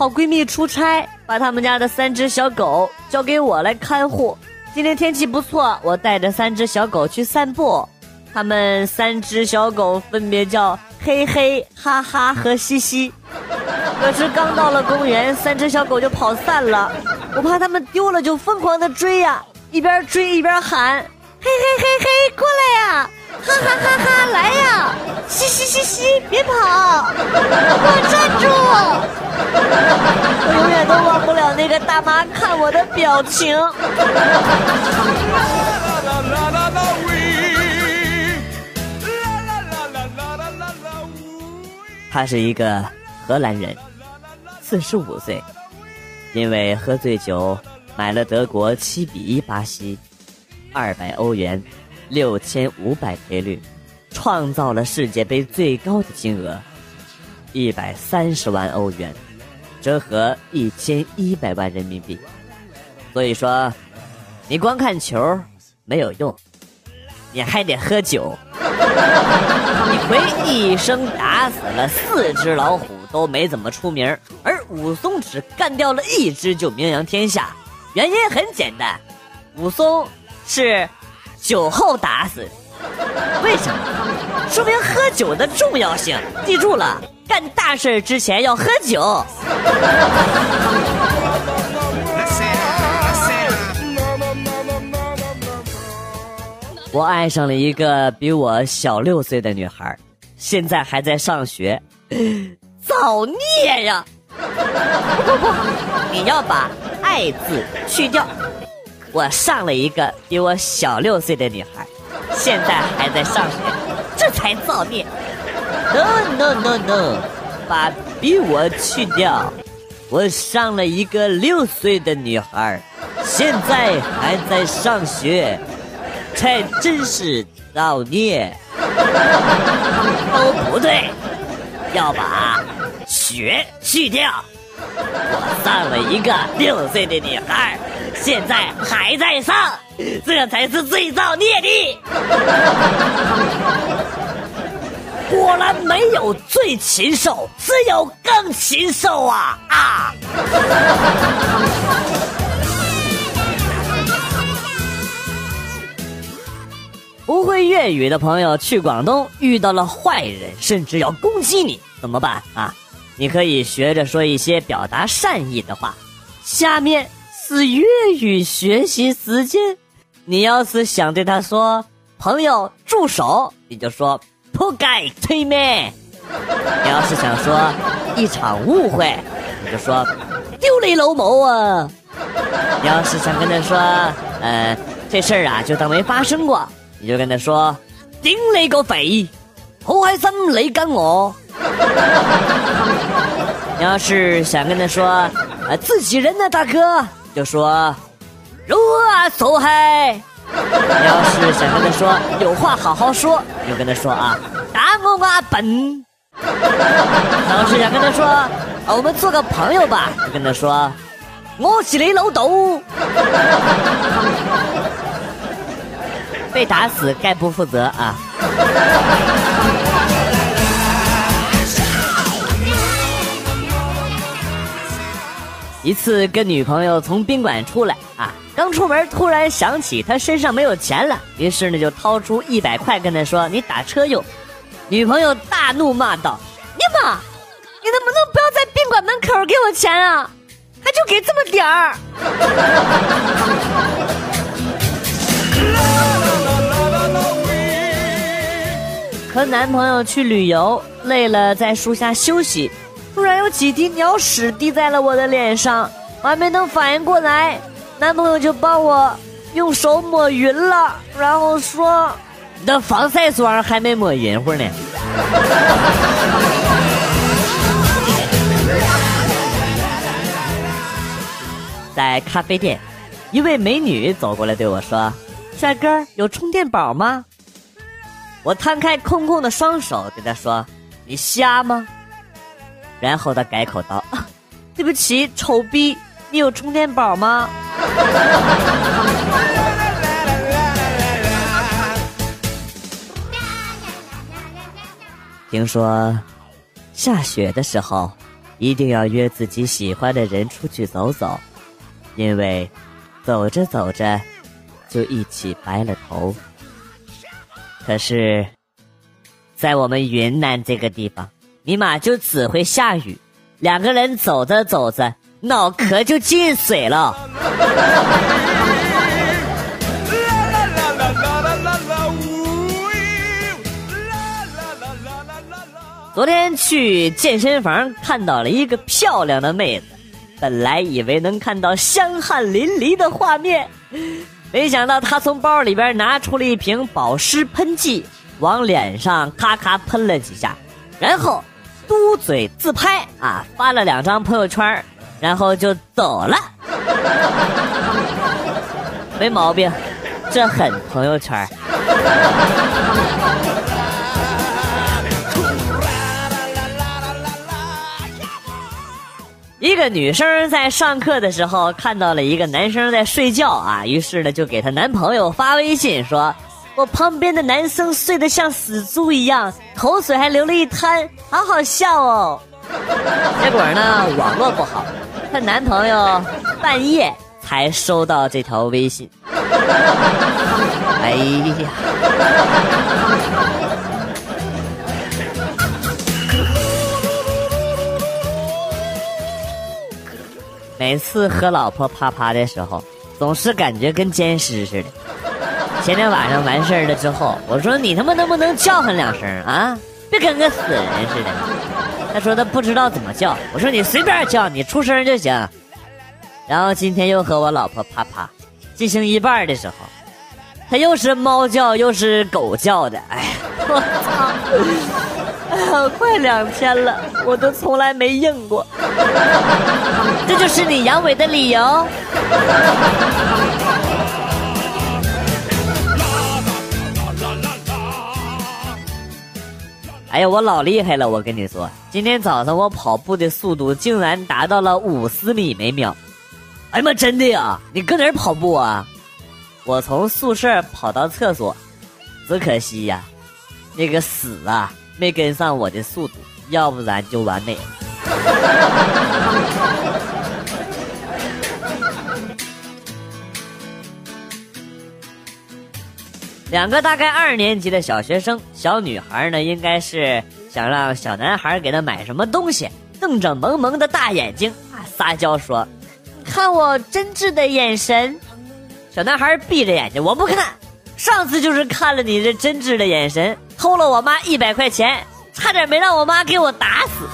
好闺蜜出差，把他们家的三只小狗交给我来看护。今天天气不错，我带着三只小狗去散步。他们三只小狗分别叫嘿嘿、哈哈和嘻嘻。可是刚到了公园，三只小狗就跑散了。我怕它们丢了，就疯狂的追呀，一边追一边喊：嘿嘿嘿嘿，过来呀！哈哈哈哈，来呀！嘻嘻嘻嘻，别跑！给我站住！我永远都忘不了那个大妈看我的表情。他是一个荷兰人，四十五岁，因为喝醉酒买了德国七比一巴西，二百欧元。六千五百赔率，创造了世界杯最高的金额，一百三十万欧元，折合一千一百万人民币。所以说，你光看球没有用，你还得喝酒。李逵一生打死了四只老虎都没怎么出名，而武松只干掉了一只就名扬天下。原因很简单，武松是。酒后打死，为什么？说明喝酒的重要性。记住了，干大事之前要喝酒。我爱上了一个比我小六岁的女孩，现在还在上学，造孽呀！你要把“爱”字去掉。我上了一个比我小六岁的女孩，现在还在上学，这才造孽。No no no no，把比我去掉。我上了一个六岁的女孩，现在还在上学，才真是造孽。都 不对，要把学去掉。我上了一个六岁的女孩。现在还在上，这才是最造孽的。果然没有最禽兽，只有更禽兽啊啊！不会粤语的朋友去广东遇到了坏人，甚至要攻击你，怎么办啊？你可以学着说一些表达善意的话。下面。是粤语学习时间，你要是想对他说“朋友住手”，你就说“扑街催咩”；你要是想说“一场误会”，你就说“丢你老母啊”；你要是想跟他说“呃，这事儿啊就当没发生过”，你就跟他说“顶你个肺，好开心你跟我”；你要是想跟他说“呃，自己人呢，大哥”。就说，如何走嗨？你要是想跟他说有话好好说，你就跟他说啊，打我阿笨。要是想跟他说，我们做个朋友吧，就跟他说，我是你老豆。被打死概不负责啊。一次跟女朋友从宾馆出来啊，刚出门突然想起他身上没有钱了，于是呢就掏出一百块跟他说：“你打车用。”女朋友大怒骂道：“你妈，你能不能不要在宾馆门口给我钱啊？还就给这么点儿？” 和男朋友去旅游，累了在树下休息。突然有几滴鸟屎滴在了我的脸上，我还没能反应过来，男朋友就帮我用手抹匀了，然后说：“你的防晒霜还没抹匀乎呢。”在咖啡店，一位美女走过来对我说：“帅哥，有充电宝吗？”我摊开空空的双手对她说：“你瞎吗？”然后他改口道：“ 对不起，丑逼，你有充电宝吗？”听说下雪的时候，一定要约自己喜欢的人出去走走，因为走着走着就一起白了头。可是，在我们云南这个地方，尼玛就只会下雨，两个人走着走着，脑壳就进水了。昨天去健身房看到了一个漂亮的妹子，本来以为能看到香汗淋漓的画面，没想到她从包里边拿出了一瓶保湿喷剂，往脸上咔咔喷了几下，然后嘟嘴自拍啊，发了两张朋友圈，然后就走了。没毛病，这很朋友圈。一个女生在上课的时候看到了一个男生在睡觉啊，于是呢就给她男朋友发微信说：“我旁边的男生睡得像死猪一样，口水还流了一滩，好好笑哦。”结果呢网络不好，她男朋友半夜才收到这条微信。哎呀！每次和老婆啪啪的时候，总是感觉跟奸尸似的。前天晚上完事儿了之后，我说你他妈能不能叫唤两声啊？别跟个死人似的。他说他不知道怎么叫。我说你随便叫，你出声就行。然后今天又和我老婆啪啪进行一半的时候，他又是猫叫又是狗叫的。哎呀，我操！哎，快两天了，我都从来没硬过，这就是你阳痿的理由？哎呀，我老厉害了，我跟你说，今天早上我跑步的速度竟然达到了五十米每秒。哎呀妈，真的呀？你搁哪儿跑步啊？我从宿舍跑到厕所，只可惜呀，那个屎啊！没跟上我的速度，要不然就完美了。两个大概二年级的小学生，小女孩呢，应该是想让小男孩给她买什么东西，瞪着萌萌的大眼睛，撒娇说：“看我真挚的眼神。”小男孩闭着眼睛，我不看。上次就是看了你这真挚的眼神。偷了我妈一百块钱，差点没让我妈给我打死。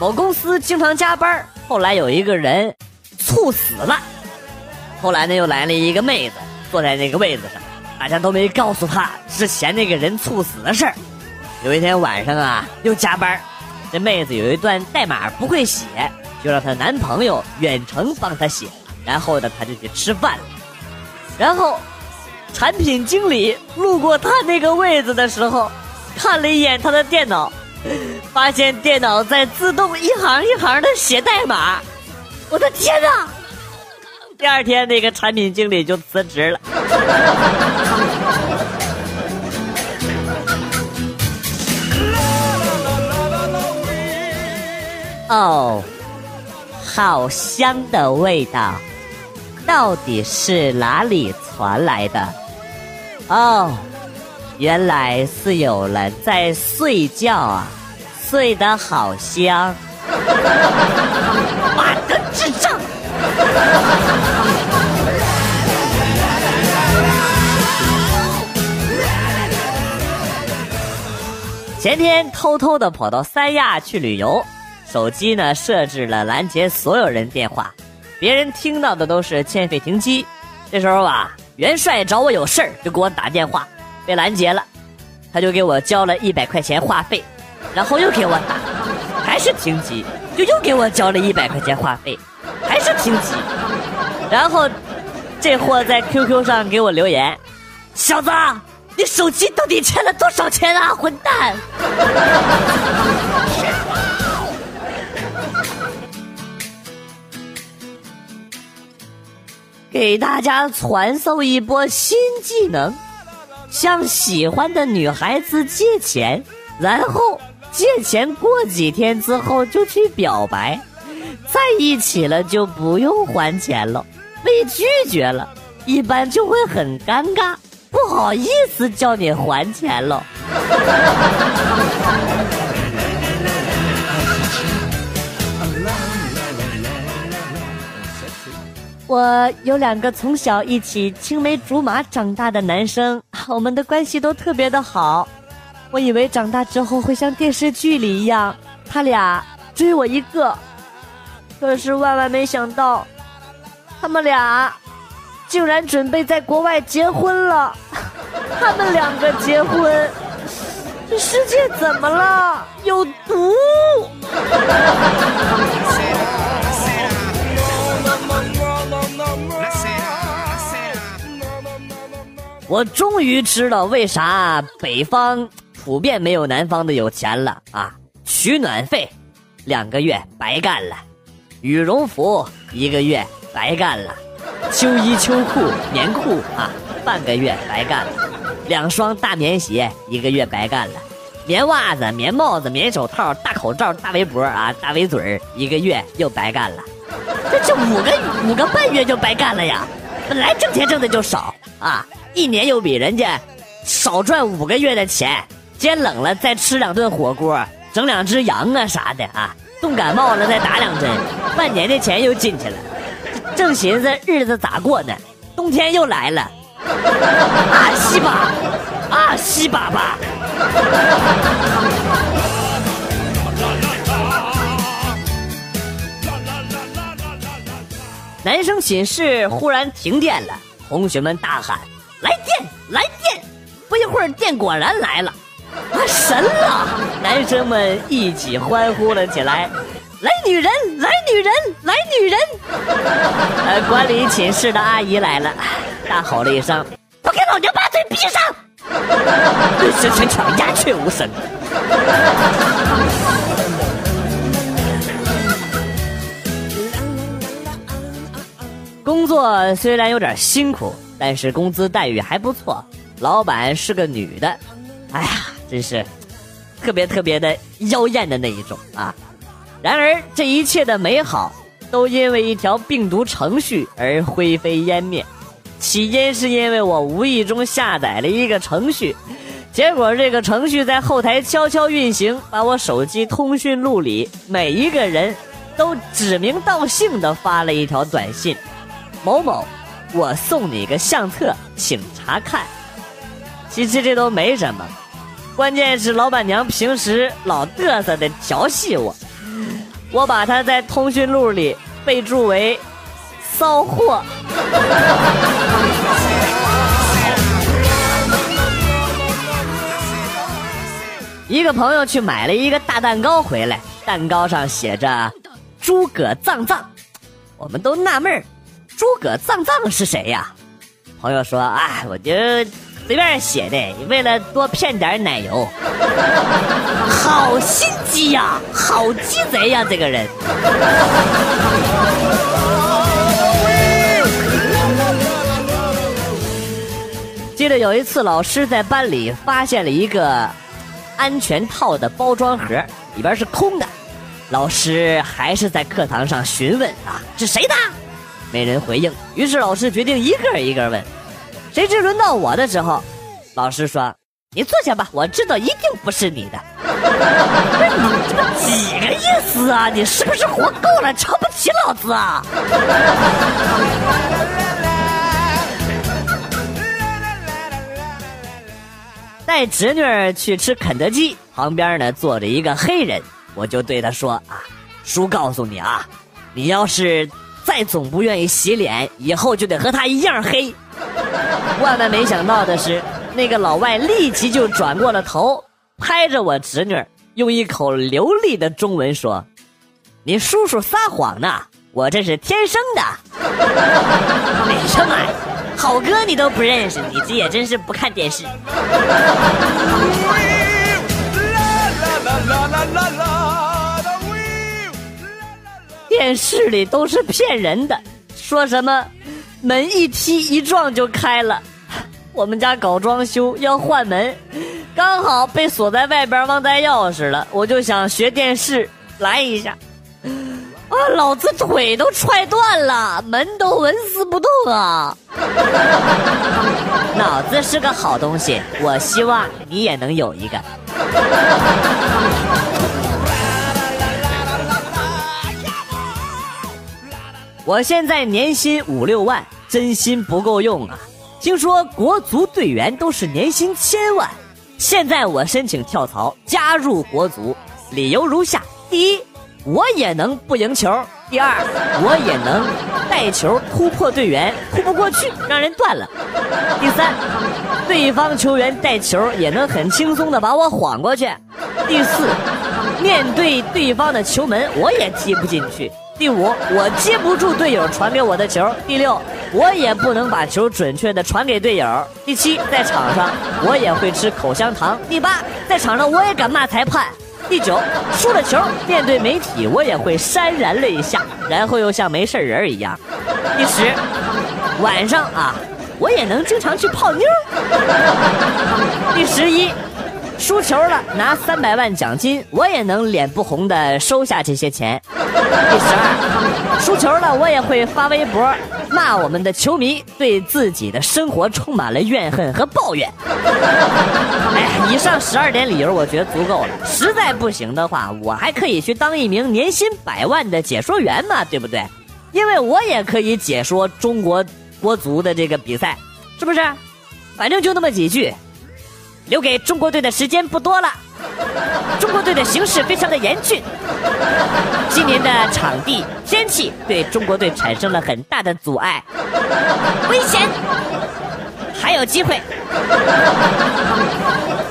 某公司经常加班，后来有一个人猝死了。后来呢，又来了一个妹子坐在那个位子上，大家都没告诉他之前那个人猝死的事儿。有一天晚上啊，又加班，这妹子有一段代码不会写，就让她男朋友远程帮她写。然后呢，她就去吃饭了。然后，产品经理路过她那个位子的时候，看了一眼她的电脑，发现电脑在自动一行一行的写代码。我的天哪！第二天，那个产品经理就辞职了。哦，好香的味道。到底是哪里传来的？哦，原来是有人在睡觉啊，睡得好香。妈的智障！前天偷偷的跑到三亚去旅游，手机呢设置了拦截所有人电话。别人听到的都是欠费停机，这时候啊，元帅找我有事儿，就给我打电话，被拦截了，他就给我交了一百块钱话费，然后又给我打，还是停机，就又给我交了一百块钱话费，还是停机，然后这货在 QQ 上给我留言：“小子，你手机到底欠了多少钱啊，混蛋！” 给大家传授一波新技能，向喜欢的女孩子借钱，然后借钱过几天之后就去表白，在一起了就不用还钱了。被拒绝了，一般就会很尴尬，不好意思叫你还钱了。我有两个从小一起青梅竹马长大的男生，我们的关系都特别的好。我以为长大之后会像电视剧里一样，他俩追我一个，可是万万没想到，他们俩竟然准备在国外结婚了。他们两个结婚，这世界怎么了？有毒！我终于知道为啥北方普遍没有南方的有钱了啊！取暖费两个月白干了，羽绒服一个月白干了，秋衣秋裤棉裤啊半个月白干了，两双大棉鞋一个月白干了，棉袜子、棉帽子、棉手套、大口罩、大围脖啊大围嘴一个月又白干了，这这五个五个半月就白干了呀！本来挣钱挣的就少啊。一年又比人家少赚五个月的钱，天冷了再吃两顿火锅，整两只羊啊啥的啊，冻感冒了再打两针，半年的钱又进去了。正寻思日子咋过呢，冬天又来了，啊西吧，啊西粑粑。男生寝室忽然停电了，同学们大喊。来电，来电！不一会儿，电果然来了，啊，神了！男生们一起欢呼了起来。来女人，来女人，来女人！呃，管理寝室的阿姨来了，大吼了一声：“都给老娘把嘴闭上！”全全场鸦雀无声。工作虽然有点辛苦。但是工资待遇还不错，老板是个女的，哎呀，真是特别特别的妖艳的那一种啊！然而这一切的美好都因为一条病毒程序而灰飞烟灭。起因是因为我无意中下载了一个程序，结果这个程序在后台悄悄运行，把我手机通讯录里每一个人都指名道姓的发了一条短信：某某。我送你个相册，请查看。其实这都没什么，关键是老板娘平时老嘚瑟的调戏我，我把她在通讯录里备注为“骚货”。一个朋友去买了一个大蛋糕回来，蛋糕上写着“诸葛藏藏”，我们都纳闷。诸葛藏藏是谁呀？朋友说：“哎，我就随便写的，为了多骗点奶油。”好心机呀，好鸡贼呀，这个人。记得有一次，老师在班里发现了一个安全套的包装盒，里边是空的。老师还是在课堂上询问啊：“是谁的？”没人回应，于是老师决定一个一个问。谁知轮到我的时候，老师说：“你坐下吧，我知道一定不是你的。”你这几个意思啊？你是不是活够了，瞧不起老子啊？带侄女去吃肯德基，旁边呢坐着一个黑人，我就对他说：“啊，叔告诉你啊，你要是……”再总不愿意洗脸，以后就得和他一样黑。万万没想到的是，那个老外立即就转过了头，拍着我侄女，用一口流利的中文说：“你叔叔撒谎呢，我这是天生的。”没什么，好哥你都不认识，你这也真是不看电视。电视里都是骗人的，说什么门一踢一撞就开了，我们家搞装修要换门，刚好被锁在外边忘带钥匙了，我就想学电视来一下。啊，老子腿都踹断了，门都纹丝不动啊！脑子是个好东西，我希望你也能有一个。我现在年薪五六万，真心不够用啊！听说国足队员都是年薪千万，现在我申请跳槽加入国足，理由如下：第一。我也能不赢球。第二，我也能带球突破队员，突不过去，让人断了。第三，对方球员带球也能很轻松的把我晃过去。第四，面对对方的球门，我也踢不进去。第五，我接不住队友传给我的球。第六，我也不能把球准确的传给队友。第七，在场上我也会吃口香糖。第八，在场上我也敢骂裁判。第九，输了球，面对媒体我也会潸然泪下，然后又像没事人一样。第十，晚上啊，我也能经常去泡妞。第十一。输球了，拿三百万奖金，我也能脸不红的收下这些钱。第十二，输球了，我也会发微博骂我们的球迷，对自己的生活充满了怨恨和抱怨。哎，以上十二点理由我觉得足够了。实在不行的话，我还可以去当一名年薪百万的解说员嘛，对不对？因为我也可以解说中国国足的这个比赛，是不是？反正就那么几句。留给中国队的时间不多了，中国队的形势非常的严峻，今年的场地天气对中国队产生了很大的阻碍，危险，还有机会，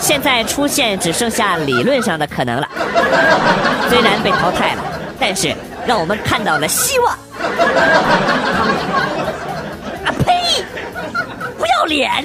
现在出现只剩下理论上的可能了，虽然被淘汰了，但是让我们看到了希望。啊呸！不要脸！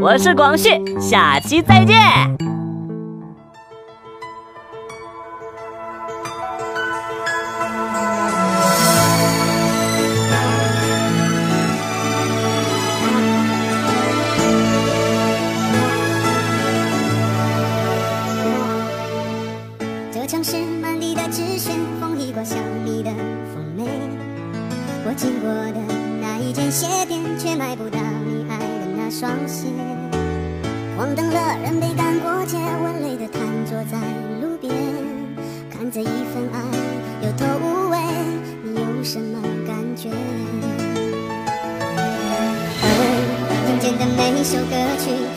我是广旭，下期再见。一首歌曲。